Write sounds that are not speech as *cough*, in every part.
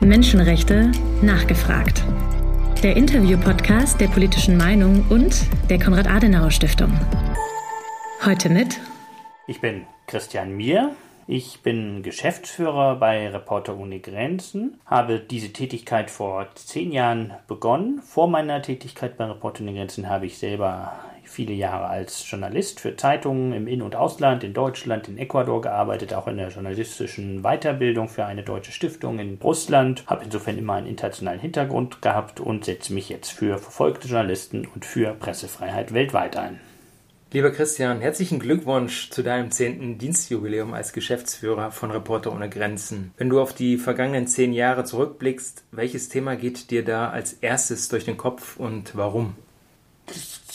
Menschenrechte nachgefragt. Der Interview-Podcast der politischen Meinung und der Konrad-Adenauer-Stiftung. Heute mit. Ich bin Christian Mier. Ich bin Geschäftsführer bei Reporter ohne Grenzen, habe diese Tätigkeit vor zehn Jahren begonnen. Vor meiner Tätigkeit bei Reporter ohne Grenzen habe ich selber viele Jahre als Journalist für Zeitungen im In- und Ausland, in Deutschland, in Ecuador gearbeitet, auch in der journalistischen Weiterbildung für eine deutsche Stiftung in Russland, habe insofern immer einen internationalen Hintergrund gehabt und setze mich jetzt für verfolgte Journalisten und für Pressefreiheit weltweit ein. Lieber Christian, herzlichen Glückwunsch zu deinem zehnten Dienstjubiläum als Geschäftsführer von Reporter ohne Grenzen. Wenn du auf die vergangenen zehn Jahre zurückblickst, welches Thema geht dir da als erstes durch den Kopf und warum?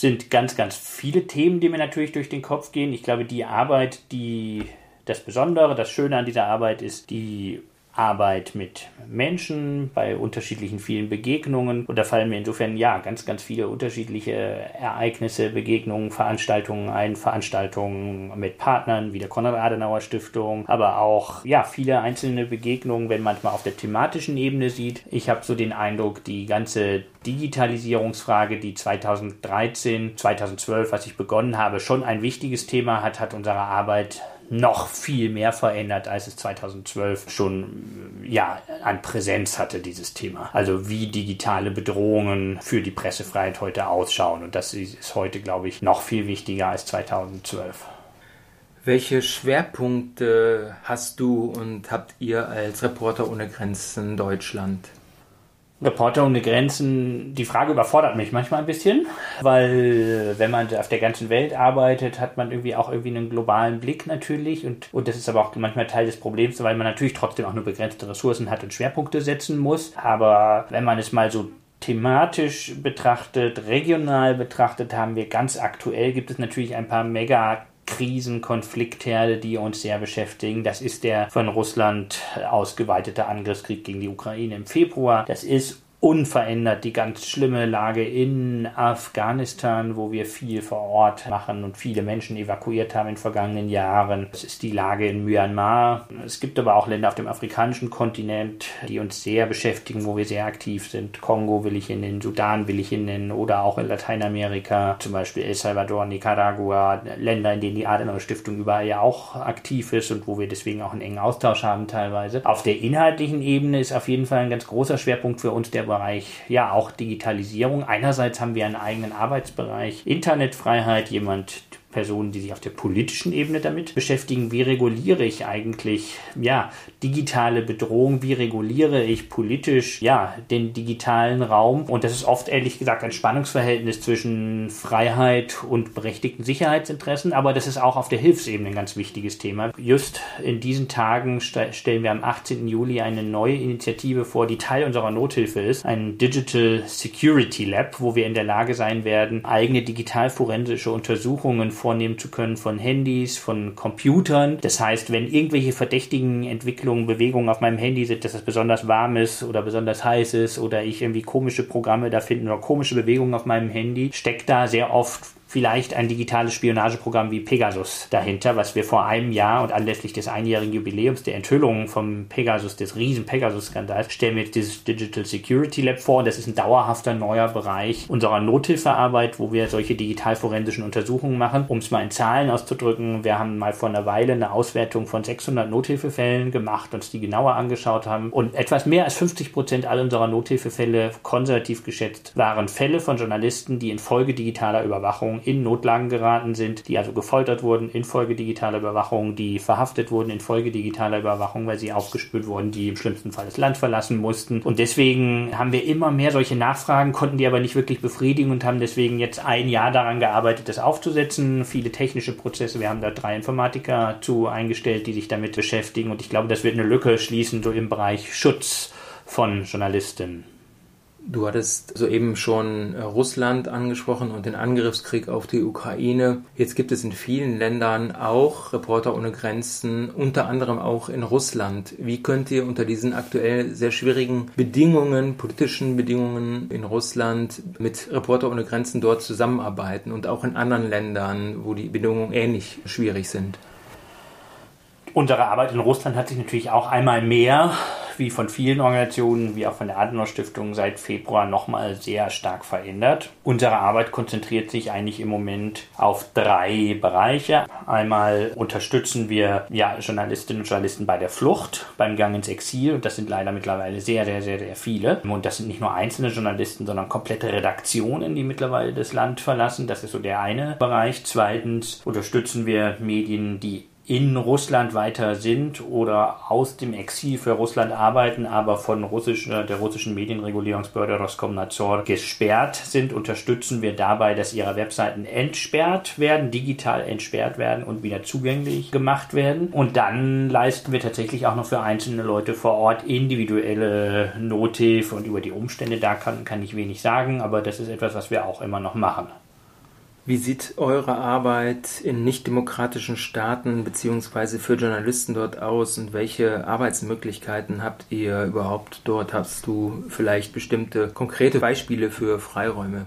Sind ganz, ganz viele Themen, die mir natürlich durch den Kopf gehen. Ich glaube, die Arbeit, die das Besondere, das Schöne an dieser Arbeit ist die Arbeit mit Menschen bei unterschiedlichen vielen Begegnungen. Und da fallen mir insofern ja ganz, ganz viele unterschiedliche Ereignisse, Begegnungen, Veranstaltungen ein, Veranstaltungen mit Partnern wie der Konrad-Adenauer Stiftung, aber auch ja viele einzelne Begegnungen, wenn man mal auf der thematischen Ebene sieht. Ich habe so den Eindruck, die ganze Digitalisierungsfrage, die 2013, 2012, was ich begonnen habe, schon ein wichtiges Thema hat, hat unsere Arbeit noch viel mehr verändert, als es 2012 schon ja, an Präsenz hatte, dieses Thema. Also wie digitale Bedrohungen für die Pressefreiheit heute ausschauen. Und das ist heute, glaube ich, noch viel wichtiger als 2012. Welche Schwerpunkte hast du und habt ihr als Reporter ohne Grenzen Deutschland? Reporter ohne Grenzen, die Frage überfordert mich manchmal ein bisschen, weil wenn man auf der ganzen Welt arbeitet, hat man irgendwie auch irgendwie einen globalen Blick natürlich und, und das ist aber auch manchmal Teil des Problems, weil man natürlich trotzdem auch nur begrenzte Ressourcen hat und Schwerpunkte setzen muss. Aber wenn man es mal so thematisch betrachtet, regional betrachtet, haben wir ganz aktuell gibt es natürlich ein paar mega Krisen, Konfliktherde, die uns sehr beschäftigen. Das ist der von Russland ausgeweitete Angriffskrieg gegen die Ukraine im Februar. Das ist unverändert die ganz schlimme Lage in Afghanistan, wo wir viel vor Ort machen und viele Menschen evakuiert haben in vergangenen Jahren. Es ist die Lage in Myanmar. Es gibt aber auch Länder auf dem afrikanischen Kontinent, die uns sehr beschäftigen, wo wir sehr aktiv sind. Kongo will ich in den Sudan will ich in den oder auch in Lateinamerika, zum Beispiel El Salvador, Nicaragua, Länder, in denen die Adenauer Stiftung überall ja auch aktiv ist und wo wir deswegen auch einen engen Austausch haben teilweise. Auf der inhaltlichen Ebene ist auf jeden Fall ein ganz großer Schwerpunkt für uns der Bereich, ja, auch Digitalisierung. Einerseits haben wir einen eigenen Arbeitsbereich Internetfreiheit, jemand Personen, die sich auf der politischen Ebene damit beschäftigen. Wie reguliere ich eigentlich, ja, digitale Bedrohung? Wie reguliere ich politisch, ja, den digitalen Raum? Und das ist oft, ehrlich gesagt, ein Spannungsverhältnis zwischen Freiheit und berechtigten Sicherheitsinteressen. Aber das ist auch auf der Hilfsebene ein ganz wichtiges Thema. Just in diesen Tagen st stellen wir am 18. Juli eine neue Initiative vor, die Teil unserer Nothilfe ist. Ein Digital Security Lab, wo wir in der Lage sein werden, eigene digitalforensische Untersuchungen vornehmen zu können von Handys, von Computern. Das heißt, wenn irgendwelche verdächtigen Entwicklungen, Bewegungen auf meinem Handy sind, dass es besonders warm ist oder besonders heiß ist oder ich irgendwie komische Programme da finde oder komische Bewegungen auf meinem Handy, steckt da sehr oft vielleicht ein digitales Spionageprogramm wie Pegasus dahinter, was wir vor einem Jahr und anlässlich des einjährigen Jubiläums der Enthüllung vom Pegasus, des riesen Pegasus-Skandals, stellen wir jetzt dieses Digital Security Lab vor. Das ist ein dauerhafter neuer Bereich unserer Nothilfearbeit, wo wir solche digitalforensischen Untersuchungen machen. Um es mal in Zahlen auszudrücken, wir haben mal vor einer Weile eine Auswertung von 600 Nothilfefällen gemacht, uns die genauer angeschaut haben. Und etwas mehr als 50 Prozent all unserer Nothilfefälle, konservativ geschätzt, waren Fälle von Journalisten, die infolge digitaler Überwachung in Notlagen geraten sind, die also gefoltert wurden infolge digitaler Überwachung, die verhaftet wurden infolge digitaler Überwachung, weil sie aufgespürt wurden, die im schlimmsten Fall das Land verlassen mussten. Und deswegen haben wir immer mehr solche Nachfragen, konnten die aber nicht wirklich befriedigen und haben deswegen jetzt ein Jahr daran gearbeitet, das aufzusetzen. Viele technische Prozesse. Wir haben da drei Informatiker zu eingestellt, die sich damit beschäftigen. Und ich glaube, das wird eine Lücke schließen, so im Bereich Schutz von Journalisten. Du hattest soeben schon äh, Russland angesprochen und den Angriffskrieg auf die Ukraine. Jetzt gibt es in vielen Ländern auch Reporter ohne Grenzen, unter anderem auch in Russland. Wie könnt ihr unter diesen aktuell sehr schwierigen Bedingungen, politischen Bedingungen in Russland mit Reporter ohne Grenzen dort zusammenarbeiten und auch in anderen Ländern, wo die Bedingungen ähnlich schwierig sind? Unsere Arbeit in Russland hat sich natürlich auch einmal mehr wie von vielen Organisationen, wie auch von der Adenauer Stiftung, seit Februar nochmal sehr stark verändert. Unsere Arbeit konzentriert sich eigentlich im Moment auf drei Bereiche. Einmal unterstützen wir ja, Journalistinnen und Journalisten bei der Flucht, beim Gang ins Exil. Und das sind leider mittlerweile sehr, sehr, sehr, sehr viele. Und das sind nicht nur einzelne Journalisten, sondern komplette Redaktionen, die mittlerweile das Land verlassen. Das ist so der eine Bereich. Zweitens unterstützen wir Medien, die in Russland weiter sind oder aus dem Exil für Russland arbeiten, aber von russischer, der russischen Medienregulierungsbehörde Roskomnadzor gesperrt sind, unterstützen wir dabei, dass ihre Webseiten entsperrt werden, digital entsperrt werden und wieder zugänglich gemacht werden. Und dann leisten wir tatsächlich auch noch für einzelne Leute vor Ort individuelle Nothilfe und über die Umstände da kann, kann ich wenig sagen, aber das ist etwas, was wir auch immer noch machen. Wie sieht eure Arbeit in nichtdemokratischen Staaten beziehungsweise für Journalisten dort aus und welche Arbeitsmöglichkeiten habt ihr überhaupt dort? Hast du vielleicht bestimmte konkrete Beispiele für Freiräume?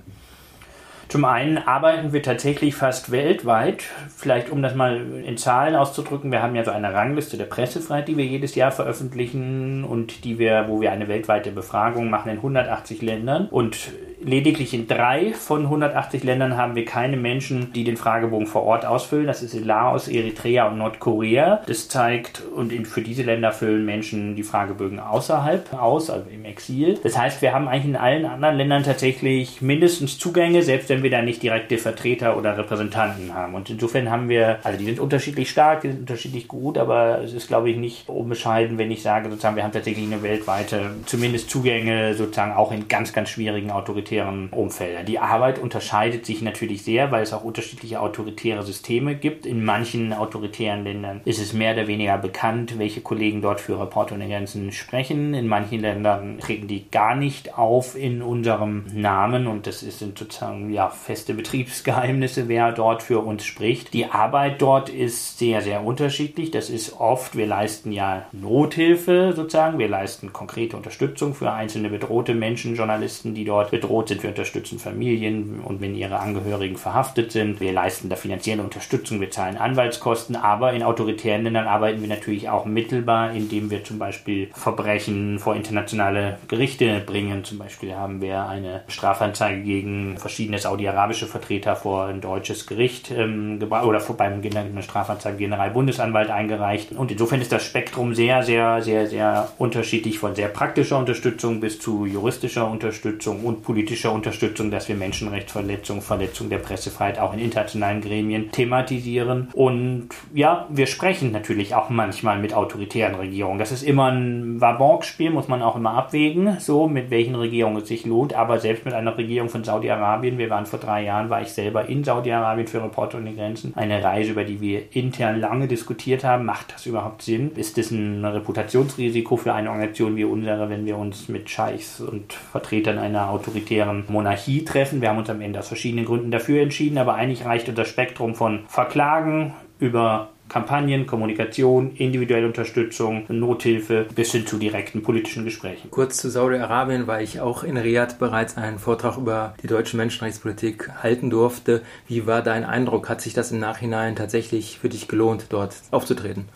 Zum einen arbeiten wir tatsächlich fast weltweit, vielleicht um das mal in Zahlen auszudrücken, wir haben ja so eine Rangliste der Pressefreiheit, die wir jedes Jahr veröffentlichen und die wir, wo wir eine weltweite Befragung machen in 180 Ländern und lediglich in drei von 180 Ländern haben wir keine Menschen, die den Fragebogen vor Ort ausfüllen. Das ist in Laos, Eritrea und Nordkorea. Das zeigt, und für diese Länder füllen Menschen die Fragebögen außerhalb aus, also im Exil. Das heißt, wir haben eigentlich in allen anderen Ländern tatsächlich mindestens Zugänge, selbst wenn wir da nicht direkte Vertreter oder Repräsentanten haben. Und insofern haben wir, also die sind unterschiedlich stark, die sind unterschiedlich gut, aber es ist, glaube ich, nicht unbescheiden, wenn ich sage, sozusagen, wir haben tatsächlich eine weltweite, zumindest Zugänge sozusagen auch in ganz, ganz schwierigen autoritären autoritären Umfeldern. Die Arbeit unterscheidet sich natürlich sehr, weil es auch unterschiedliche autoritäre Systeme gibt. In manchen autoritären Ländern ist es mehr oder weniger bekannt, welche Kollegen dort für Reporter ohne Grenzen sprechen. In manchen Ländern treten die gar nicht auf in unserem Namen und das sind sozusagen ja feste Betriebsgeheimnisse, wer dort für uns spricht. Die Arbeit dort ist sehr, sehr unterschiedlich. Das ist oft, wir leisten ja Nothilfe sozusagen, wir leisten konkrete Unterstützung für einzelne bedrohte Menschen, Journalisten, die dort bedroht sind. Wir unterstützen Familien und wenn ihre Angehörigen verhaftet sind. Wir leisten da finanzielle Unterstützung, wir zahlen Anwaltskosten. Aber in autoritären Ländern arbeiten wir natürlich auch mittelbar, indem wir zum Beispiel Verbrechen vor internationale Gerichte bringen. Zum Beispiel haben wir eine Strafanzeige gegen verschiedene saudi-arabische Vertreter vor ein deutsches Gericht ähm, oder vor beim eine Strafanzeige Generalbundesanwalt eingereicht. Und insofern ist das Spektrum sehr, sehr, sehr, sehr unterschiedlich von sehr praktischer Unterstützung bis zu juristischer Unterstützung und politischer politischer Unterstützung, dass wir Menschenrechtsverletzungen, Verletzungen der Pressefreiheit auch in internationalen Gremien thematisieren. Und ja, wir sprechen natürlich auch manchmal mit autoritären Regierungen. Das ist immer ein Wabonk-Spiel, muss man auch immer abwägen, so mit welchen Regierungen es sich lohnt. Aber selbst mit einer Regierung von Saudi-Arabien, wir waren vor drei Jahren, war ich selber in Saudi-Arabien für Reporter ohne Grenzen. Eine Reise, über die wir intern lange diskutiert haben. Macht das überhaupt Sinn? Ist das ein Reputationsrisiko für eine Organisation wie unsere, wenn wir uns mit Scheichs und Vertretern einer autoritären autoritären Monarchie treffen. Wir haben uns am Ende aus verschiedenen Gründen dafür entschieden, aber eigentlich reicht unser Spektrum von Verklagen über Kampagnen, Kommunikation, individuelle Unterstützung, Nothilfe bis hin zu direkten politischen Gesprächen. Kurz zu Saudi-Arabien, weil ich auch in Riyadh bereits einen Vortrag über die deutsche Menschenrechtspolitik halten durfte. Wie war dein Eindruck? Hat sich das im Nachhinein tatsächlich für dich gelohnt, dort aufzutreten?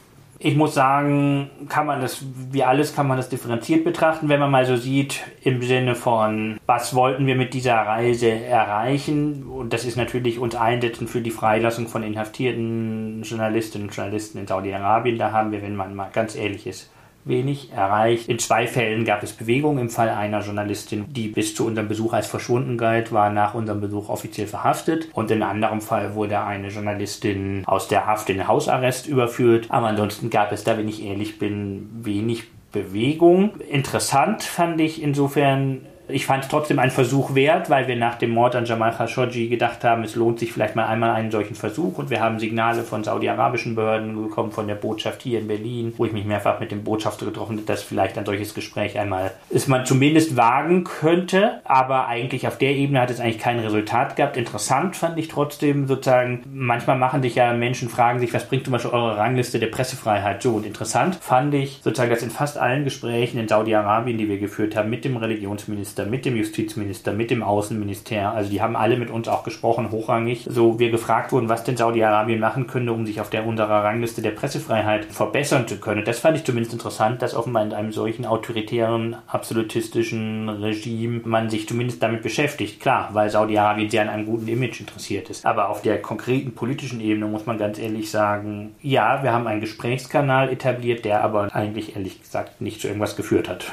Ich muss sagen, kann man das, wie alles kann man das differenziert betrachten, wenn man mal so sieht, im Sinne von, was wollten wir mit dieser Reise erreichen? Und das ist natürlich uns einsetzen für die Freilassung von inhaftierten Journalistinnen und Journalisten in Saudi-Arabien. Da haben wir, wenn man mal ganz ehrlich ist, wenig erreicht. In zwei Fällen gab es Bewegung. Im Fall einer Journalistin, die bis zu unserem Besuch als verschwunden galt, war nach unserem Besuch offiziell verhaftet. Und in einem anderen Fall wurde eine Journalistin aus der Haft in den Hausarrest überführt. Aber ansonsten gab es da, wenn ich ehrlich bin, wenig Bewegung. Interessant fand ich insofern ich fand es trotzdem einen Versuch wert, weil wir nach dem Mord an Jamal Khashoggi gedacht haben, es lohnt sich vielleicht mal einmal einen solchen Versuch. Und wir haben Signale von saudi-arabischen Behörden bekommen, von der Botschaft hier in Berlin, wo ich mich mehrfach mit dem Botschafter getroffen habe, dass vielleicht ein solches Gespräch einmal ist man zumindest wagen könnte. Aber eigentlich auf der Ebene hat es eigentlich kein Resultat gehabt. Interessant fand ich trotzdem sozusagen, manchmal machen sich ja Menschen, fragen sich, was bringt zum Beispiel eure Rangliste der Pressefreiheit so? Und interessant fand ich sozusagen, dass in fast allen Gesprächen in Saudi-Arabien, die wir geführt haben mit dem Religionsminister, Finanzminister, mit dem Justizminister, mit dem Außenminister. Also die haben alle mit uns auch gesprochen, hochrangig. So wir gefragt wurden, was denn Saudi-Arabien machen könnte, um sich auf der unserer Rangliste der Pressefreiheit verbessern zu können. Das fand ich zumindest interessant, dass offenbar in einem solchen autoritären, absolutistischen Regime man sich zumindest damit beschäftigt. Klar, weil Saudi-Arabien sehr an einem guten Image interessiert ist. Aber auf der konkreten politischen Ebene muss man ganz ehrlich sagen, ja, wir haben einen Gesprächskanal etabliert, der aber eigentlich ehrlich gesagt nicht zu irgendwas geführt hat.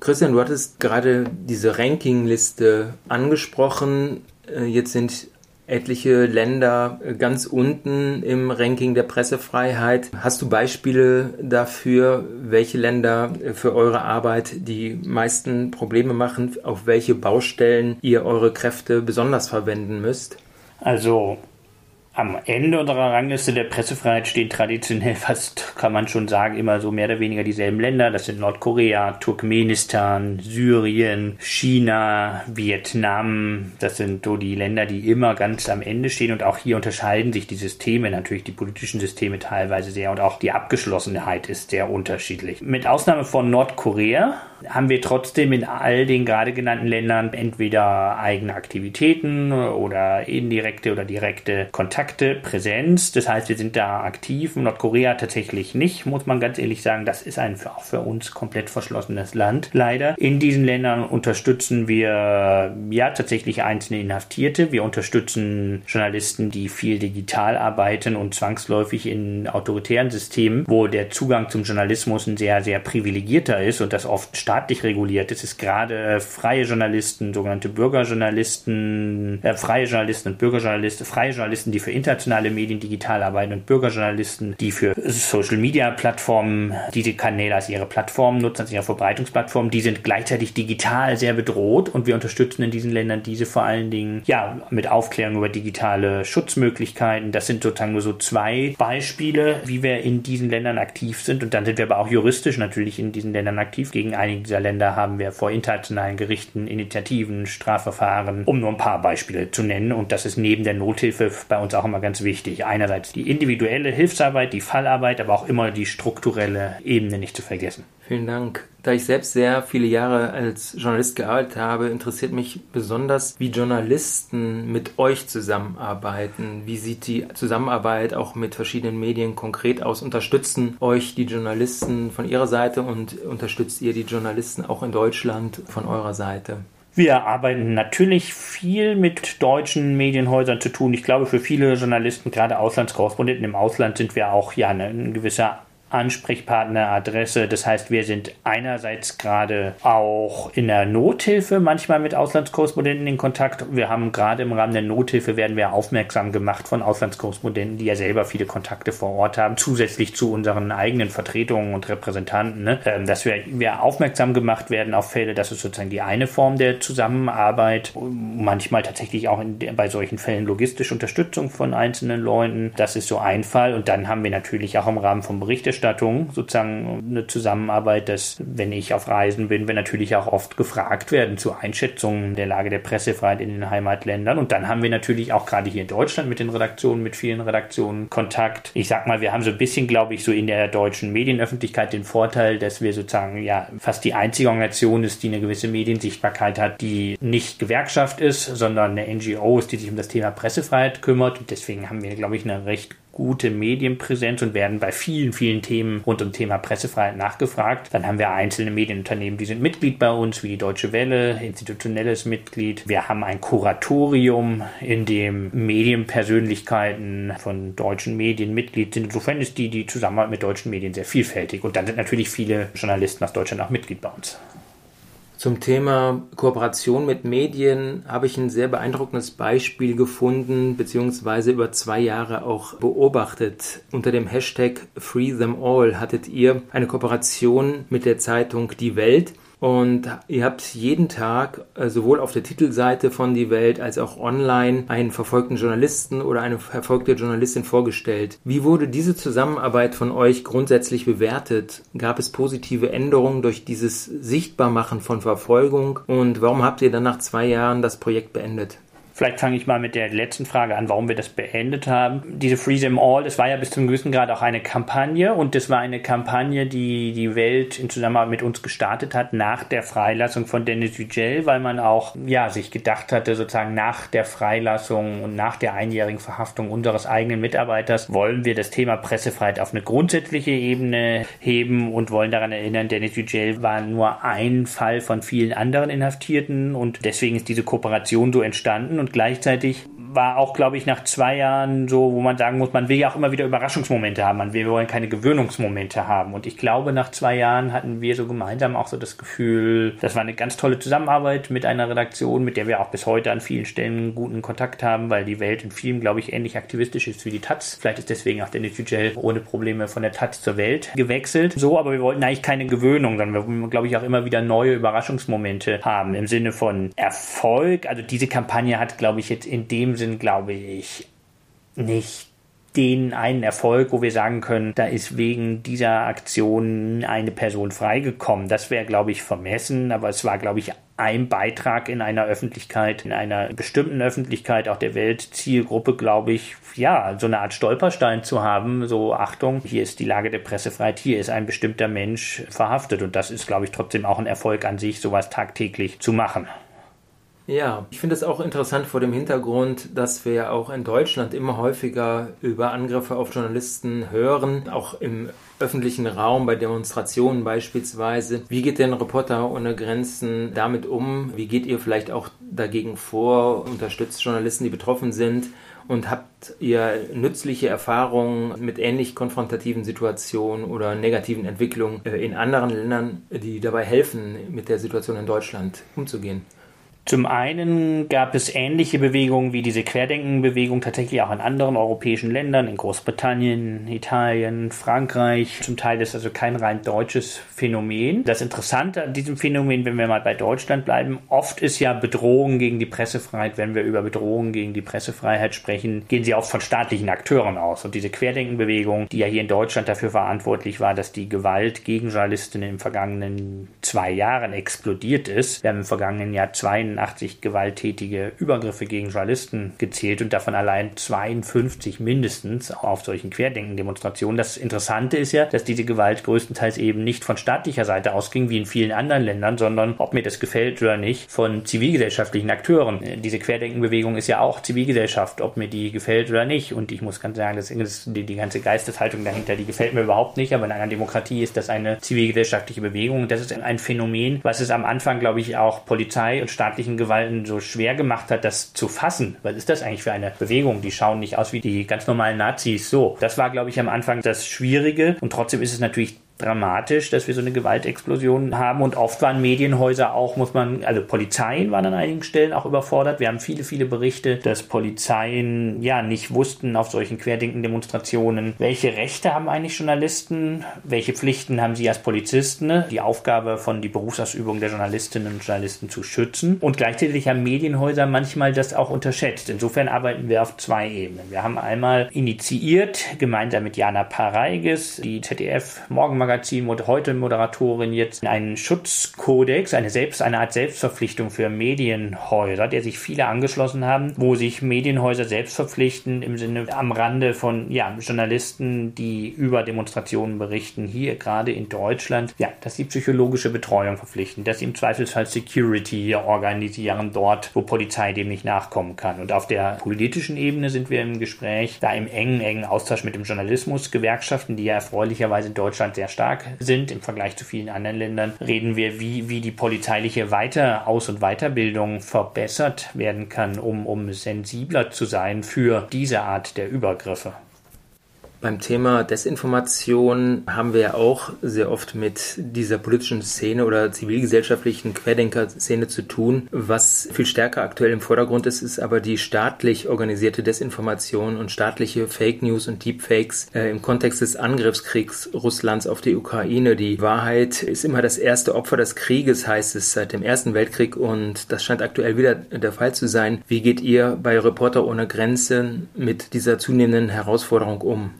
Christian, du hattest gerade diese Rankingliste angesprochen. Äh, jetzt sind etliche Länder ganz unten im Ranking der Pressefreiheit. Hast du Beispiele dafür, welche Länder für eure Arbeit die meisten Probleme machen, auf welche Baustellen ihr eure Kräfte besonders verwenden müsst? Also am Ende unserer Rangliste der Pressefreiheit stehen traditionell *laughs* fast, kann man schon sagen, immer so mehr oder weniger dieselben Länder. Das sind Nordkorea, Turkmenistan, Syrien, China, Vietnam. Das sind so die Länder, die immer ganz am Ende stehen. Und auch hier unterscheiden sich die Systeme, natürlich die politischen Systeme teilweise sehr. Und auch die Abgeschlossenheit ist sehr unterschiedlich. Mit Ausnahme von Nordkorea haben wir trotzdem in all den gerade genannten Ländern entweder eigene Aktivitäten oder indirekte oder direkte Kontakte, Präsenz. Das heißt, wir sind da aktiv. Nordkorea tatsächlich nicht, muss man ganz ehrlich sagen. Das ist ein auch für uns komplett verschlossenes Land. Leider. In diesen Ländern unterstützen wir ja tatsächlich einzelne Inhaftierte. Wir unterstützen Journalisten, die viel digital arbeiten und zwangsläufig in autoritären Systemen, wo der Zugang zum Journalismus ein sehr, sehr privilegierter ist und das oft staatlich reguliert. Es ist gerade äh, freie Journalisten, sogenannte Bürgerjournalisten, äh, freie Journalisten und Bürgerjournalisten, freie Journalisten, die für internationale Medien digital arbeiten und Bürgerjournalisten, die für Social Media Plattformen diese Kanäle als ihre Plattformen nutzen, als ihre Verbreitungsplattformen, die sind gleichzeitig digital sehr bedroht und wir unterstützen in diesen Ländern diese vor allen Dingen ja mit Aufklärung über digitale Schutzmöglichkeiten. Das sind sozusagen nur so zwei Beispiele, wie wir in diesen Ländern aktiv sind und dann sind wir aber auch juristisch natürlich in diesen Ländern aktiv gegen einige dieser Länder haben wir vor internationalen Gerichten Initiativen, Strafverfahren, um nur ein paar Beispiele zu nennen. Und das ist neben der Nothilfe bei uns auch immer ganz wichtig. Einerseits die individuelle Hilfsarbeit, die Fallarbeit, aber auch immer die strukturelle Ebene nicht zu vergessen. Vielen Dank. Da ich selbst sehr viele Jahre als Journalist gearbeitet habe, interessiert mich besonders, wie Journalisten mit euch zusammenarbeiten. Wie sieht die Zusammenarbeit auch mit verschiedenen Medien konkret aus? Unterstützen euch die Journalisten von ihrer Seite und unterstützt ihr die Journalisten auch in Deutschland von eurer Seite? Wir arbeiten natürlich viel mit deutschen Medienhäusern zu tun. Ich glaube, für viele Journalisten, gerade Auslandskorrespondenten im Ausland, sind wir auch ja ein gewisser Ansprechpartner, Adresse. Das heißt, wir sind einerseits gerade auch in der Nothilfe manchmal mit Auslandskorrespondenten in Kontakt. Wir haben gerade im Rahmen der Nothilfe werden wir aufmerksam gemacht von Auslandskorrespondenten, die ja selber viele Kontakte vor Ort haben, zusätzlich zu unseren eigenen Vertretungen und Repräsentanten, ne? Ähm, dass wir, wir aufmerksam gemacht werden auf Fälle. Das ist sozusagen die eine Form der Zusammenarbeit. Manchmal tatsächlich auch in, bei solchen Fällen logistische Unterstützung von einzelnen Leuten. Das ist so ein Fall. Und dann haben wir natürlich auch im Rahmen von Berichterstattung Berichterstattung sozusagen eine Zusammenarbeit, dass, wenn ich auf Reisen bin, wir natürlich auch oft gefragt werden zu Einschätzungen der Lage der Pressefreiheit in den Heimatländern. Und dann haben wir natürlich auch gerade hier in Deutschland mit den Redaktionen, mit vielen Redaktionen Kontakt. Ich sag mal, wir haben so ein bisschen, glaube ich, so in der deutschen Medienöffentlichkeit den Vorteil, dass wir sozusagen ja fast die einzige Organisation ist, die eine gewisse Mediensichtbarkeit hat, die nicht Gewerkschaft ist, sondern eine NGO ist, die sich um das Thema Pressefreiheit kümmert. Und deswegen haben wir, glaube ich, eine recht gute Medienpräsenz und werden bei vielen, vielen Themen rund um Thema Pressefreiheit nachgefragt. Dann haben wir einzelne Medienunternehmen, die sind Mitglied bei uns, wie die Deutsche Welle, institutionelles Mitglied. Wir haben ein Kuratorium, in dem Medienpersönlichkeiten von deutschen Medien Mitglied sind. Insofern ist die, die Zusammenarbeit mit deutschen Medien sehr vielfältig. Und dann sind natürlich viele Journalisten aus Deutschland auch Mitglied bei uns. Zum Thema Kooperation mit Medien habe ich ein sehr beeindruckendes Beispiel gefunden, beziehungsweise über zwei Jahre auch beobachtet. Unter dem Hashtag Free Them All hattet ihr eine Kooperation mit der Zeitung Die Welt und ihr habt jeden Tag äh, sowohl auf der Titelseite von Die Welt als auch online einen verfolgten Journalisten oder eine verfolgte Journalistin vorgestellt. Wie wurde diese Zusammenarbeit von euch grundsätzlich bewertet? Gab es positive Änderungen durch dieses Sichtbarmachen von Verfolgung? Und warum habt ihr dann nach zwei Jahren das Projekt beendet? Vielleicht fange ich mal mit der letzten Frage an, warum wir das beendet haben. Diese Free Them All, das war ja bis zum gewissen Grad auch eine Kampagne und das war eine Kampagne, die die Welt in Zusammenarbeit mit uns gestartet hat nach der Freilassung von Dennis Yücel, weil man auch ja sich gedacht hatte, sozusagen nach der Freilassung und nach der einjährigen Verhaftung unseres eigenen Mitarbeiters wollen wir das Thema Pressefreiheit auf eine grundsätzliche Ebene heben und wollen daran erinnern, Dennis Yücel war nur ein Fall von vielen anderen Inhaftierten und deswegen ist diese Kooperation so entstanden und gleichzeitig war auch, glaube ich, nach zwei Jahren so, wo man sagen muss, man will ja auch immer wieder Überraschungsmomente haben. Man will, wir wollen keine Gewöhnungsmomente haben. Und ich glaube, nach zwei Jahren hatten wir so gemeinsam auch so das Gefühl, das war eine ganz tolle Zusammenarbeit mit einer Redaktion, mit der wir auch bis heute an vielen Stellen guten Kontakt haben, weil die Welt in vielen, glaube ich, ähnlich aktivistisch ist wie die Taz. Vielleicht ist deswegen auch Dennis Yücel ohne Probleme von der Taz zur Welt gewechselt. So, aber wir wollten eigentlich keine Gewöhnung, sondern wir wollten, glaube ich, auch immer wieder neue Überraschungsmomente haben im Sinne von Erfolg. Also diese Kampagne hat, glaube ich, jetzt in dem sind, glaube ich, nicht den einen Erfolg, wo wir sagen können, da ist wegen dieser Aktion eine Person freigekommen. Das wäre, glaube ich, vermessen, aber es war, glaube ich, ein Beitrag in einer Öffentlichkeit, in einer bestimmten Öffentlichkeit, auch der Weltzielgruppe, glaube ich, ja, so eine Art Stolperstein zu haben, so Achtung, hier ist die Lage der Pressefreiheit, hier ist ein bestimmter Mensch verhaftet und das ist, glaube ich, trotzdem auch ein Erfolg an sich, sowas tagtäglich zu machen. Ja, ich finde es auch interessant vor dem Hintergrund, dass wir ja auch in Deutschland immer häufiger über Angriffe auf Journalisten hören, auch im öffentlichen Raum, bei Demonstrationen beispielsweise. Wie geht denn Reporter ohne Grenzen damit um? Wie geht ihr vielleicht auch dagegen vor? Unterstützt Journalisten, die betroffen sind? Und habt ihr nützliche Erfahrungen mit ähnlich konfrontativen Situationen oder negativen Entwicklungen äh, in anderen Ländern, die dabei helfen, mit der Situation in Deutschland umzugehen? Zum einen gab es ähnliche Bewegungen wie diese Querdenkenbewegung tatsächlich auch in anderen europäischen Ländern, in Großbritannien, Italien, Frankreich. Zum Teil ist also kein rein deutsches Phänomen. Das Interessante an diesem Phänomen, wenn wir mal bei Deutschland bleiben, oft ist ja Bedrohung gegen die Pressefreiheit, wenn wir über Bedrohung gegen die Pressefreiheit sprechen, gehen sie oft von staatlichen Akteuren aus. Und diese Querdenkenbewegung, die ja hier in Deutschland dafür verantwortlich war, dass die Gewalt gegen Journalistinnen im vergangenen zwei Jahren explodiert ist. Wir haben im vergangenen Jahr zwei 81 gewalttätige Übergriffe gegen Journalisten gezählt und davon allein 52 mindestens auf solchen Querdenken-Demonstrationen. Das Interessante ist ja, dass diese Gewalt größtenteils eben nicht von staatlicher Seite ausging, wie in vielen anderen Ländern, sondern, ob mir das gefällt oder nicht, von zivilgesellschaftlichen Akteuren. Diese Querdenkenbewegung ist ja auch Zivilgesellschaft, ob mir die gefällt oder nicht. Und ich muss ganz sagen, das ist die, die ganze Geisteshaltung dahinter, die gefällt mir überhaupt nicht. Aber in einer Demokratie ist das eine zivilgesellschaftliche Bewegung. Das ist ein Phänomen, was es am Anfang, glaube ich, auch Polizei und staatliche staatlichen Gewalten so schwer gemacht hat, das zu fassen. Was ist das eigentlich für eine Bewegung? Die schauen nicht aus wie die ganz normalen Nazis. So, das war, glaube ich, am Anfang das Schwierige. Und trotzdem ist es natürlich dramatisch, dass wir so eine Gewaltexplosion haben und oft waren Medienhäuser auch, muss man, also Polizeien waren an einigen Stellen auch überfordert. Wir haben viele, viele Berichte, dass Polizeien ja nicht wussten auf solchen Querdenken-Demonstrationen, welche Rechte haben eigentlich Journalisten, welche Pflichten haben sie als Polizisten, die Aufgabe von die Berufsausübung der Journalistinnen und Journalisten zu schützen und gleichzeitig haben Medienhäuser manchmal das auch unterschätzt. Insofern arbeiten wir auf zwei Ebenen. Wir haben einmal initiiert, gemeinsam mit Jana Pareiges, die ZDF Morgenmagazin Magazin heute Moderatorin jetzt einen Schutzkodex, eine selbst, eine Art Selbstverpflichtung für Medienhäuser, der sich viele angeschlossen haben, wo sich Medienhäuser selbst verpflichten im Sinne am Rande von ja, Journalisten, die über Demonstrationen berichten, hier gerade in Deutschland, ja, dass sie psychologische Betreuung verpflichten, dass sie im Zweifelsfall Security organisieren dort, wo Polizei dem nicht nachkommen kann. Und auf der politischen Ebene sind wir im Gespräch, da im engen, engen Austausch mit dem Journalismus, Gewerkschaften, die ja erfreulicherweise in Deutschland sehr stark sind im Vergleich zu vielen anderen Ländern, reden wir, wie, wie die polizeiliche Weiter-, Aus- und Weiterbildung verbessert werden kann, um, um sensibler zu sein für diese Art der Übergriffe. Beim Thema Desinformation haben wir ja auch sehr oft mit dieser politischen Szene oder zivilgesellschaftlichen Querdenker-Szene zu tun. Was viel stärker aktuell im Vordergrund ist, ist aber die staatlich organisierte Desinformation und staatliche Fake News und Deepfakes äh, im Kontext des Angriffskriegs Russlands auf die Ukraine. Die Wahrheit ist immer das erste Opfer des Krieges, heißt es seit dem Ersten Weltkrieg und das scheint aktuell wieder der Fall zu sein. Wie geht ihr bei Reporter ohne Grenzen mit dieser zunehmenden Herausforderung um?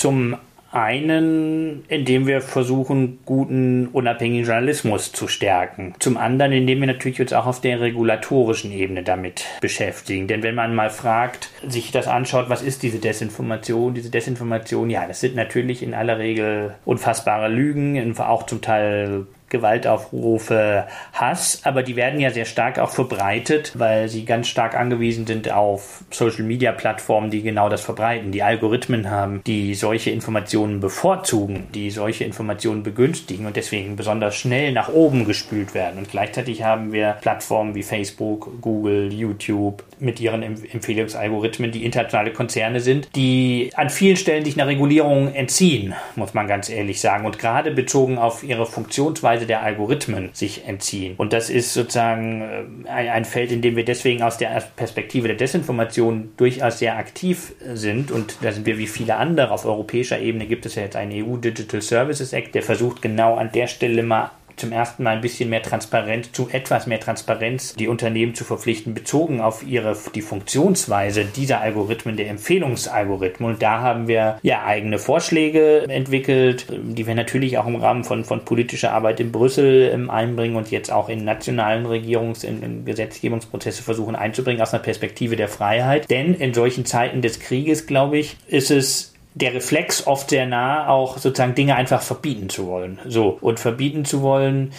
Zum einen, indem wir versuchen, guten, unabhängigen Journalismus zu stärken. Zum anderen, indem wir natürlich uns auch auf der regulatorischen Ebene damit beschäftigen. Denn wenn man mal fragt, sich das anschaut, was ist diese Desinformation? Diese Desinformation, ja, das sind natürlich in aller Regel unfassbare Lügen, auch zum Teil Gewaltaufrufe, Hass, aber die werden ja sehr stark auch verbreitet, weil sie ganz stark angewiesen sind auf Social-Media-Plattformen, die genau das verbreiten, die Algorithmen haben, die solche Informationen bevorzugen, die solche Informationen begünstigen und deswegen besonders schnell nach oben gespült werden. Und gleichzeitig haben wir Plattformen wie Facebook, Google, YouTube mit ihren Empfehlungsalgorithmen, die internationale Konzerne sind, die an vielen Stellen sich einer Regulierung entziehen, muss man ganz ehrlich sagen. Und gerade bezogen auf ihre Funktionsweise Weise der Algorithmen sich entziehen. Und das ist sozusagen äh, ein, Feld, in dem wir deswegen aus der Perspektive der Desinformation durchaus sehr aktiv sind. Und da sind wir wie viele andere. Auf europäischer Ebene gibt es ja jetzt einen EU Digital Services Act, der versucht genau an der Stelle mal zum ersten Mal ein bisschen mehr Transparenz, zu etwas mehr Transparenz die Unternehmen zu verpflichten, bezogen auf ihre, die Funktionsweise dieser Algorithmen, der Empfehlungsalgorithmen. Und da haben wir ja eigene Vorschläge entwickelt, die wir natürlich auch im Rahmen von, von politischer Arbeit in Brüssel ähm, einbringen und jetzt auch in nationalen Regierungs-, in Gesetzgebungsprozesse versuchen einzubringen aus einer Perspektive der Freiheit. Denn in solchen Zeiten des Krieges, glaube ich, ist es der Reflex oft sehr nah, auch sozusagen Dinge einfach verbieten zu wollen. So. Und verbieten zu wollen,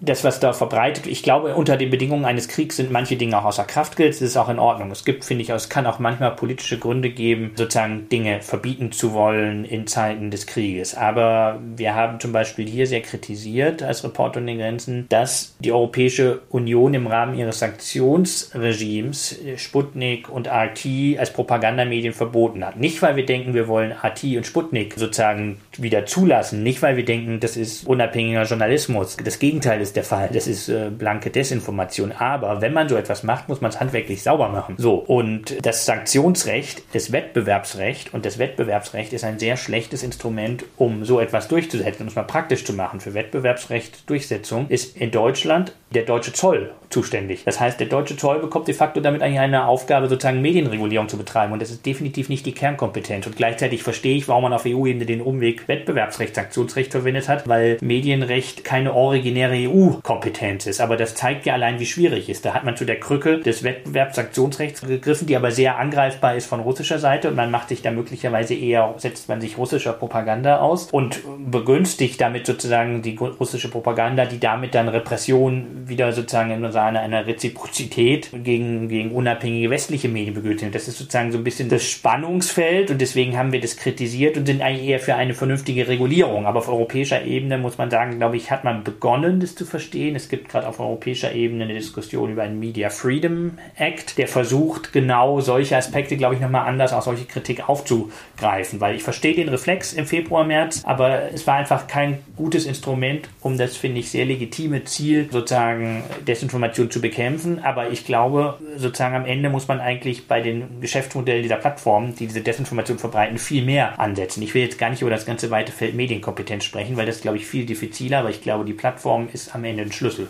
das, was da verbreitet, ich glaube, unter den Bedingungen eines Kriegs sind manche Dinge auch außer Kraft gilt. Das ist auch in Ordnung. Es gibt, finde ich, es kann auch manchmal politische Gründe geben, sozusagen Dinge verbieten zu wollen in Zeiten des Krieges. Aber wir haben zum Beispiel hier sehr kritisiert als Reporter ohne Grenzen, dass die Europäische Union im Rahmen ihres Sanktionsregimes Sputnik und RT als Propagandamedien verboten hat. Nicht, weil wir denken, wir wollen RT und Sputnik sozusagen wieder zulassen. Nicht, weil wir denken, das ist unabhängiger Journalismus. Das Gegenteil ist ist der Fall. Das ist äh, blanke Desinformation. Aber wenn man so etwas macht, muss man es handwerklich sauber machen. So. Und das Sanktionsrecht, das Wettbewerbsrecht und das Wettbewerbsrecht ist ein sehr schlechtes Instrument, um so etwas durchzusetzen, um es mal praktisch zu machen. Für Wettbewerbsrecht Durchsetzung ist in Deutschland der deutsche Zoll zuständig. Das heißt, der deutsche Zoll bekommt de facto damit eigentlich eine Aufgabe, sozusagen Medienregulierung zu betreiben. Und das ist definitiv nicht die Kernkompetenz. Und gleichzeitig verstehe ich, warum man auf EU-Ebene den Umweg Wettbewerbsrecht, Sanktionsrecht verwendet hat, weil Medienrecht keine originäre EU-Kompetenz ist. Aber das zeigt ja allein, wie schwierig es ist. Da hat man zu der Krücke des Wettbewerbssanktionsrechts gegriffen, die aber sehr angreifbar ist von russischer Seite. Und man macht sich da möglicherweise eher, setzt man sich russischer Propaganda aus und begünstigt damit sozusagen die russische Propaganda, die damit dann Repression wieder sozusagen in einer, einer Reziprozität gegen, gegen unabhängige westliche Medien begünstigt. Das ist sozusagen so ein bisschen das Spannungsfeld und deswegen haben wir das kritisiert und sind eigentlich eher für eine vernünftige Regulierung. Aber auf europäischer Ebene muss man sagen, glaube ich, hat man begonnen, das zu verstehen. Es gibt gerade auf europäischer Ebene eine Diskussion über einen Media Freedom Act, der versucht, genau solche Aspekte, glaube ich, nochmal anders, auch solche Kritik aufzugreifen, weil ich verstehe den Reflex im Februar, März, aber es war einfach kein gutes Instrument, um das, finde ich, sehr legitime Ziel sozusagen Desinformation zu bekämpfen. Aber ich glaube, sozusagen am Ende muss man eigentlich bei den Geschäftsmodellen dieser Plattformen, die diese Desinformation verbreiten, viel mehr ansetzen. Ich will jetzt gar nicht über das ganze weite Feld Medienkompetenz sprechen, weil das, glaube ich, viel diffiziler, aber ich glaube, die Plattform ist am Ende ein Schlüssel.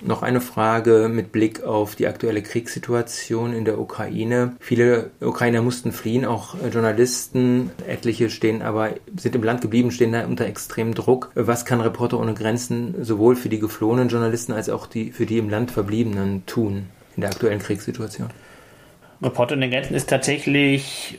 Noch eine Frage mit Blick auf die aktuelle Kriegssituation in der Ukraine. Viele Ukrainer mussten fliehen, auch Journalisten. Etliche stehen aber, sind im Land geblieben, stehen da unter extremem Druck. Was kann Reporter ohne Grenzen sowohl für die geflohenen Journalisten als auch die, für die im Land Verbliebenen tun in der aktuellen Kriegssituation? Reporter ohne Grenzen ist tatsächlich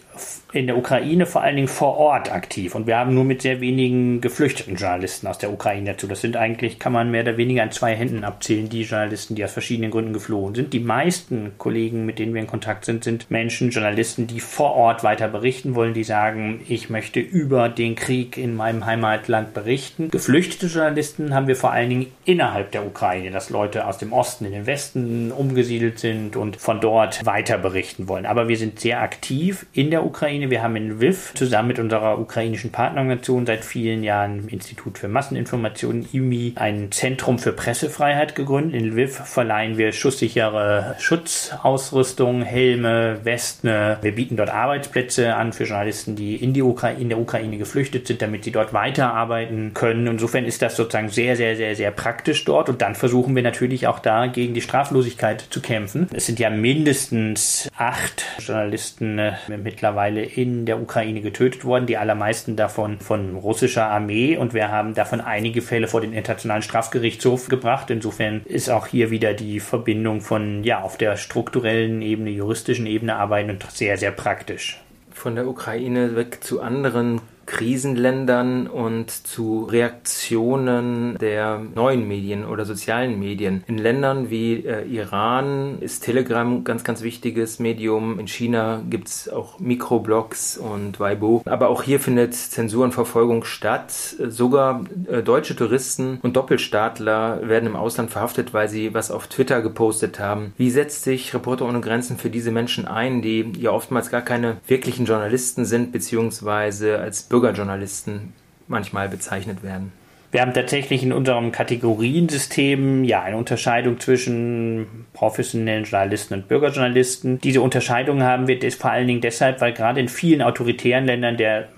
in der Ukraine vor allen Dingen vor Ort aktiv. Und wir haben nur mit sehr wenigen geflüchteten Journalisten aus der Ukraine dazu. Das sind eigentlich, kann man mehr oder weniger an zwei Händen abzählen, die Journalisten, die aus verschiedenen Gründen geflohen sind. Die meisten Kollegen, mit denen wir in Kontakt sind, sind Menschen, Journalisten, die vor Ort weiter berichten wollen, die sagen, ich möchte über den Krieg in meinem Heimatland berichten. Geflüchtete Journalisten haben wir vor allen Dingen innerhalb der Ukraine, dass Leute aus dem Osten in den Westen umgesiedelt sind und von dort weiter berichten wollen. Aber wir sind sehr aktiv in der Ukraine Ukraine. Wir haben in Lviv zusammen mit unserer ukrainischen Partnerorganisation seit vielen Jahren Institut für Masseninformation IMI ein Zentrum für Pressefreiheit gegründet. In Lviv verleihen wir schusssichere Schutzausrüstung, Helme, Westen. Wir bieten dort Arbeitsplätze an für Journalisten, die in, die Ukraine, in der Ukraine geflüchtet sind, damit sie dort weiterarbeiten können. Insofern ist das sozusagen sehr, sehr, sehr, sehr praktisch dort. Und dann versuchen wir natürlich auch da gegen die Straflosigkeit zu kämpfen. Es sind ja mindestens acht Journalisten äh, mittlerweile in der Ukraine getötet worden, die allermeisten davon von russischer Armee und wir haben davon einige Fälle vor den Internationalen Strafgerichtshof gebracht. Insofern ist auch hier wieder die Verbindung von ja auf der strukturellen Ebene, juristischen Ebene arbeiten und sehr, sehr praktisch. Von der Ukraine weg zu anderen Krisenländern und zu Reaktionen der neuen Medien oder sozialen Medien. In Ländern wie äh, Iran ist Telegram ganz, ganz wichtiges Medium. In China gibt es auch Mikroblogs und Weibo. Aber auch hier findet Zensur und Verfolgung statt. Sogar äh, deutsche Touristen und Doppelstaatler werden im Ausland verhaftet, weil sie was auf Twitter gepostet haben. Wie setzt sich Reporter ohne Grenzen für diese Menschen ein, die ja oftmals gar keine wirklichen Journalisten sind, beziehungsweise als Bürger Bürgerjournalisten manchmal bezeichnet werden. Wir haben tatsächlich in unserem Kategoriensystem ja eine Unterscheidung zwischen professionellen Journalisten und Bürgerjournalisten. Diese Unterscheidung haben wir vor allen Dingen deshalb, weil gerade in vielen autoritären Ländern der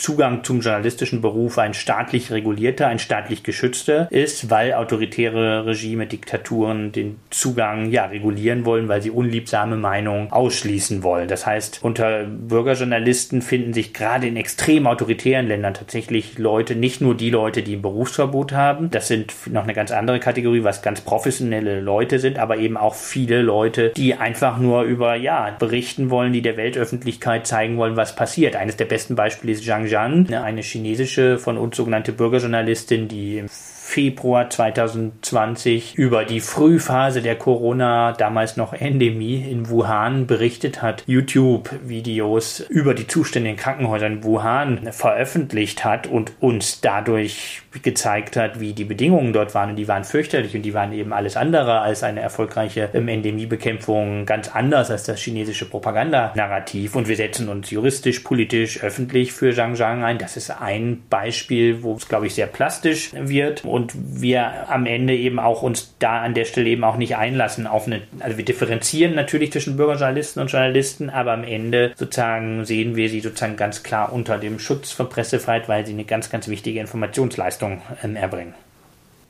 Zugang zum journalistischen Beruf ein staatlich regulierter, ein staatlich geschützter ist, weil autoritäre Regime, Diktaturen den Zugang ja regulieren wollen, weil sie unliebsame Meinungen ausschließen wollen. Das heißt, unter Bürgerjournalisten finden sich gerade in extrem autoritären Ländern tatsächlich Leute, nicht nur die Leute, die ein Berufsverbot haben, das sind noch eine ganz andere Kategorie, was ganz professionelle Leute sind, aber eben auch viele Leute, die einfach nur über ja berichten wollen, die der Weltöffentlichkeit zeigen wollen, was passiert. Eines der besten Beispiele ist Zhang Zhang, eine chinesische von uns sogenannte Bürgerjournalistin, die Februar 2020 über die Frühphase der Corona, damals noch Endemie in Wuhan berichtet hat, YouTube-Videos über die Zustände in Krankenhäusern in Wuhan veröffentlicht hat und uns dadurch gezeigt hat, wie die Bedingungen dort waren. Und die waren fürchterlich und die waren eben alles andere als eine erfolgreiche Endemiebekämpfung, ganz anders als das chinesische Propagandanarrativ. Und wir setzen uns juristisch, politisch, öffentlich für Zhang Zhang ein. Das ist ein Beispiel, wo es, glaube ich, sehr plastisch wird. Und und wir am Ende eben auch uns da an der Stelle eben auch nicht einlassen auf eine, also wir differenzieren natürlich zwischen Bürgerjournalisten und Journalisten, aber am Ende sozusagen sehen wir sie sozusagen ganz klar unter dem Schutz von Pressefreiheit, weil sie eine ganz, ganz wichtige Informationsleistung ähm, erbringen.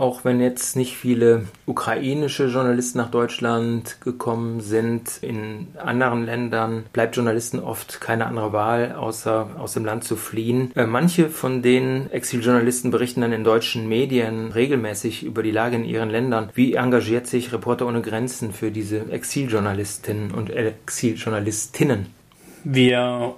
Auch wenn jetzt nicht viele ukrainische Journalisten nach Deutschland gekommen sind, in anderen Ländern bleibt Journalisten oft keine andere Wahl, außer aus dem Land zu fliehen. Äh, manche von den Exiljournalisten berichten dann in deutschen Medien regelmäßig über die Lage in ihren Ländern. Wie engagiert sich Reporter ohne Grenzen für diese Exiljournalistinnen und Exiljournalistinnen? Wir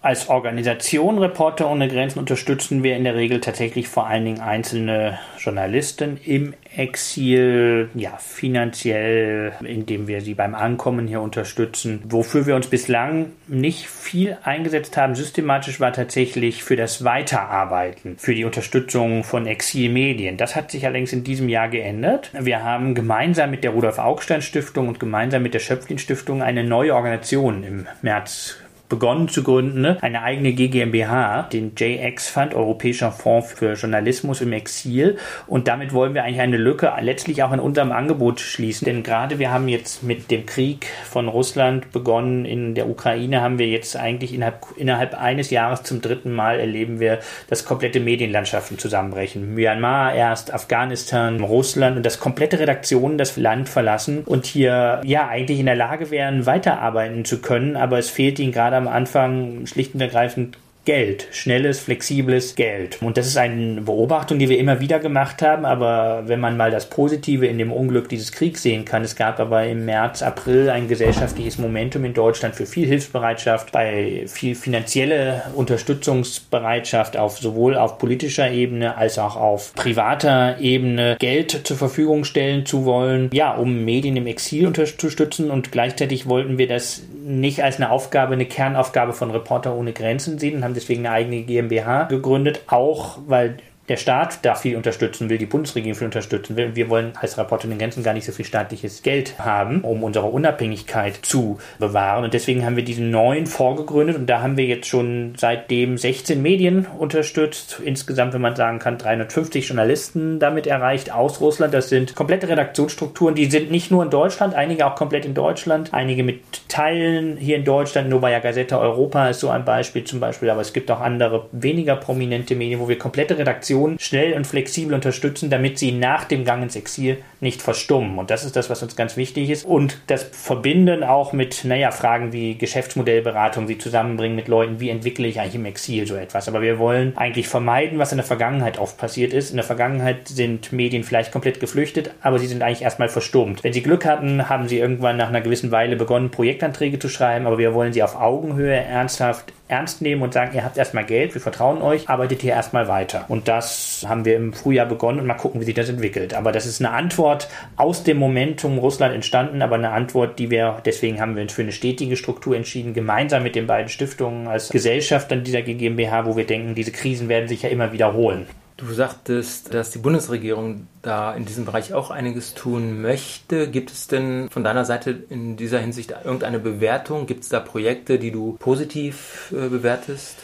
als Organisation Reporter ohne Grenzen unterstützen wir in der Regel tatsächlich vor allen Dingen einzelne Journalisten im Exil, ja, finanziell, indem wir sie beim Ankommen hier unterstützen. Wofür wir uns bislang nicht viel eingesetzt haben, systematisch war tatsächlich für das Weiterarbeiten, für die Unterstützung von Exilmedien. Das hat sich allerdings in diesem Jahr geändert. Wir haben gemeinsam mit der Rudolf Augstein Stiftung und gemeinsam mit der Schöpflin Stiftung eine neue Organisation im März begonnen zu gründen, ne? eine eigene GmbH, den JX Fund, Europäischer Fonds für Journalismus im Exil. Und damit wollen wir eigentlich eine Lücke letztlich auch in unserem Angebot schließen. Denn gerade wir haben jetzt mit dem Krieg von Russland begonnen in der Ukraine, haben wir jetzt eigentlich innerhalb, innerhalb eines Jahres zum dritten Mal erleben wir, dass komplette Medienlandschaften zusammenbrechen. Myanmar erst, Afghanistan, Russland und das komplette Redaktionen das Land verlassen und hier ja eigentlich in der Lage wären, weiterarbeiten zu können, aber es fehlt ihnen gerade am Anfang schlicht und ergreifend Geld, schnelles, flexibles Geld. Und das ist eine Beobachtung, die wir immer wieder gemacht haben, aber wenn man mal das Positive in dem Unglück dieses Kriegs sehen kann, es gab aber im März, April ein gesellschaftliches Momentum in Deutschland für viel Hilfsbereitschaft, bei viel finanzielle Unterstützungsbereitschaft auf sowohl auf politischer Ebene als auch auf privater Ebene Geld zur Verfügung stellen zu wollen, ja, um Medien im Exil unterstützen und gleichzeitig wollten wir das nicht als eine Aufgabe, eine Kernaufgabe von Reporter ohne Grenzen sehen und haben deswegen eine eigene GmbH gegründet, auch weil der Staat da viel unterstützen will, die Bundesregierung viel unterstützen will. Wir wollen als Rapport in den Grenzen gar nicht so viel staatliches Geld haben, um unsere Unabhängigkeit zu bewahren. Und deswegen haben wir diesen neuen vorgegründet und da haben wir jetzt schon seitdem 16 Medien unterstützt. Insgesamt, wenn man sagen kann, 350 Journalisten damit erreicht aus Russland. Das sind komplette Redaktionsstrukturen, die sind nicht nur in Deutschland, einige auch komplett in Deutschland, einige mit Teilen hier in Deutschland. Novaya Gazeta Europa ist so ein Beispiel zum Beispiel, aber es gibt auch andere weniger prominente Medien, wo wir komplette Redaktionen Reaktion schnell und flexibel unterstützen, damit sie nach dem Gang ins Exil nicht verstummen. Und das ist das, was uns ganz wichtig ist. Und das Verbinden auch mit, naja, Fragen wie Geschäftsmodellberatung, sie zusammenbringen mit Leuten, wie entwickle ich eigentlich im Exil so etwas. Aber wir wollen eigentlich vermeiden, was in der Vergangenheit oft passiert ist. In der Vergangenheit sind Medien vielleicht komplett geflüchtet, aber sie sind eigentlich erstmal verstummt. Wenn sie Glück hatten, haben sie irgendwann nach einer gewissen Weile begonnen, Projektanträge zu schreiben, aber wir wollen sie auf Augenhöhe ernsthaft ernst nehmen und sagen, ihr habt erstmal Geld, wir vertrauen euch, arbeitet hier erstmal weiter. Und das haben wir im Frühjahr begonnen und mal gucken, wie sich das entwickelt. Aber das ist eine Antwort aus dem Momentum Russland entstanden, aber eine Antwort, die wir, deswegen haben wir uns für eine stetige Struktur entschieden, gemeinsam mit den beiden Stiftungen als Gesellschaft an dieser GmbH, wo wir denken, diese Krisen werden sich ja immer wiederholen. Du sagtest, dass die Bundesregierung da in diesem Bereich auch einiges tun möchte. Gibt es denn von deiner Seite in dieser Hinsicht irgendeine Bewertung? Gibt es da Projekte, die du positiv äh, bewertest?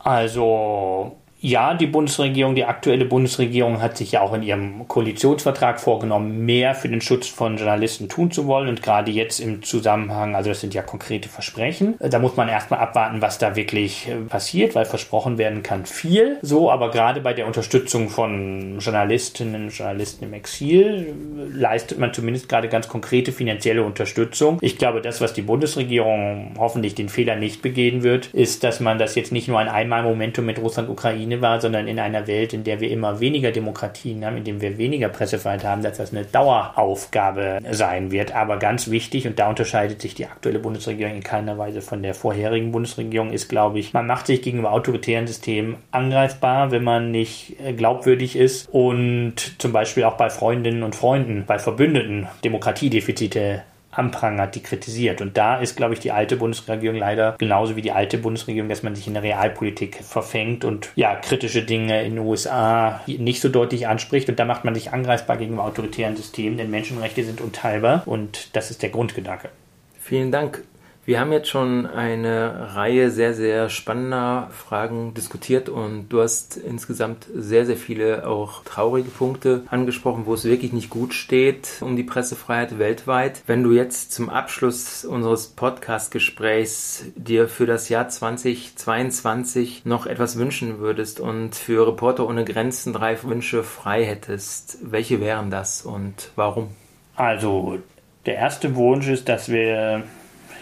Also ja, die Bundesregierung, die aktuelle Bundesregierung hat sich ja auch in ihrem Koalitionsvertrag vorgenommen, mehr für den Schutz von Journalisten tun zu wollen. Und gerade jetzt im Zusammenhang, also das sind ja konkrete Versprechen, da muss man erstmal abwarten, was da wirklich äh, passiert, weil versprochen werden kann viel. So, aber gerade bei der Unterstützung von Journalistinnen und Journalisten im Exil äh, leistet man zumindest gerade ganz konkrete finanzielle Unterstützung. Ich glaube, das, was die Bundesregierung hoffentlich den Fehler nicht begehen wird, ist, dass man das jetzt nicht nur ein Einmalmomentum mit Russland-Ukraine Ukraine war, sondern in einer Welt, in der wir immer weniger Demokratien haben, in der wir weniger Pressefreiheit haben, dass das eine Daueraufgabe sein wird. Aber ganz wichtig, und da unterscheidet sich die aktuelle Bundesregierung in keiner Weise von der vorherigen Bundesregierung, ist, glaube ich, man macht sich gegenüber autoritären Systemen angreifbar, wenn man nicht äh, glaubwürdig ist und zum Beispiel auch bei Freundinnen und Freunden, bei Verbündeten Demokratiedefizite anprangert, die kritisiert. Und da ist, glaube ich, die alte Bundesregierung leider genauso wie die alte Bundesregierung, dass man sich in der Realpolitik verfängt und ja, kritische Dinge in den USA nicht so deutlich anspricht. Und da macht man sich angreifbar gegenüber autoritären Systemen, denn Menschenrechte sind unteilbar und das ist der Grundgedanke. Vielen Dank. Wir haben jetzt schon eine Reihe sehr, sehr spannender Fragen diskutiert und du hast insgesamt sehr, sehr viele auch traurige Punkte angesprochen, wo es wirklich nicht gut steht um die Pressefreiheit weltweit. Wenn du jetzt zum Abschluss unseres Podcast-Gesprächs dir für das Jahr 2022 noch etwas wünschen würdest und für Reporter ohne Grenzen drei Wünsche frei hättest, welche wären das und warum? Also, der erste Wunsch ist, dass wir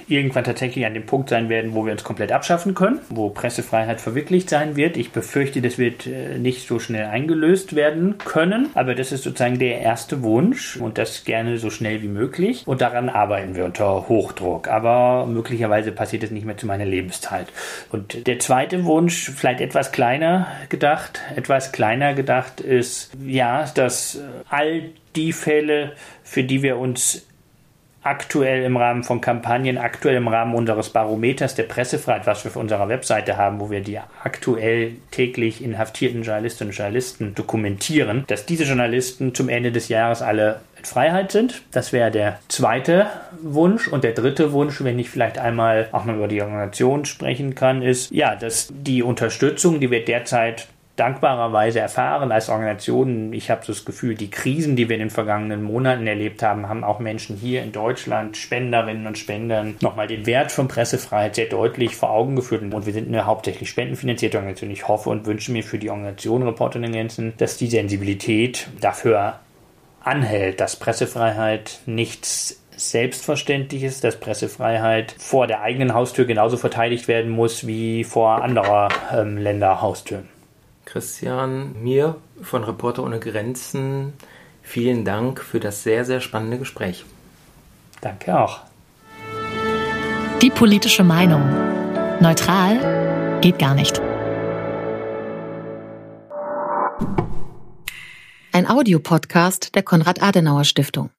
irgendwann tatsächlich an dem Punkt sein werden, wo wir uns komplett abschaffen können, wo Pressefreiheit verwirklicht sein wird. Ich befürchte, das wird äh, nicht so schnell eingelöst werden können, aber das ist sozusagen der erste Wunsch und das gerne so schnell wie möglich und daran arbeiten wir unter Hochdruck, aber möglicherweise passiert es nicht mehr zu meiner Lebenszeit. Und der zweite Wunsch, vielleicht etwas kleiner gedacht, etwas kleiner gedacht ist, ja, dass all die Fälle, für die wir uns aktuell im Rahmen von Kampagnen, aktuell im Rahmen unseres Barometers der Pressefreiheit, was wir auf unserer Webseite haben, wo wir die aktuell täglich inhaftierten Journalistinnen und Journalisten dokumentieren, dass diese Journalisten zum Ende des Jahres alle in Freiheit sind. Das wäre der zweite Wunsch. Und der dritte Wunsch, wenn ich vielleicht einmal auch mal über die Organisation sprechen kann, ist, ja, dass die Unterstützung, die wir derzeit dankbarerweise erfahren als Organisation. Ich habe so das Gefühl, die Krisen, die wir in den vergangenen Monaten erlebt haben, haben auch Menschen hier in Deutschland, Spenderinnen und Spendern, nochmal den Wert von Pressefreiheit sehr deutlich vor Augen geführt. Und wir sind eine hauptsächlich spendenfinanzierte Organisation. Ich hoffe und wünsche mir für die Organisation Reporter in Grenzen, dass die Sensibilität dafür anhält, dass Pressefreiheit nichts selbstverständlich ist, dass Pressefreiheit vor der eigenen Haustür genauso verteidigt werden muss wie vor anderer ähm, Länder Haustüren. Christian, mir von Reporter ohne Grenzen vielen Dank für das sehr, sehr spannende Gespräch. Danke auch. Die politische Meinung. Neutral geht gar nicht. Ein Audiopodcast der Konrad-Adenauer-Stiftung.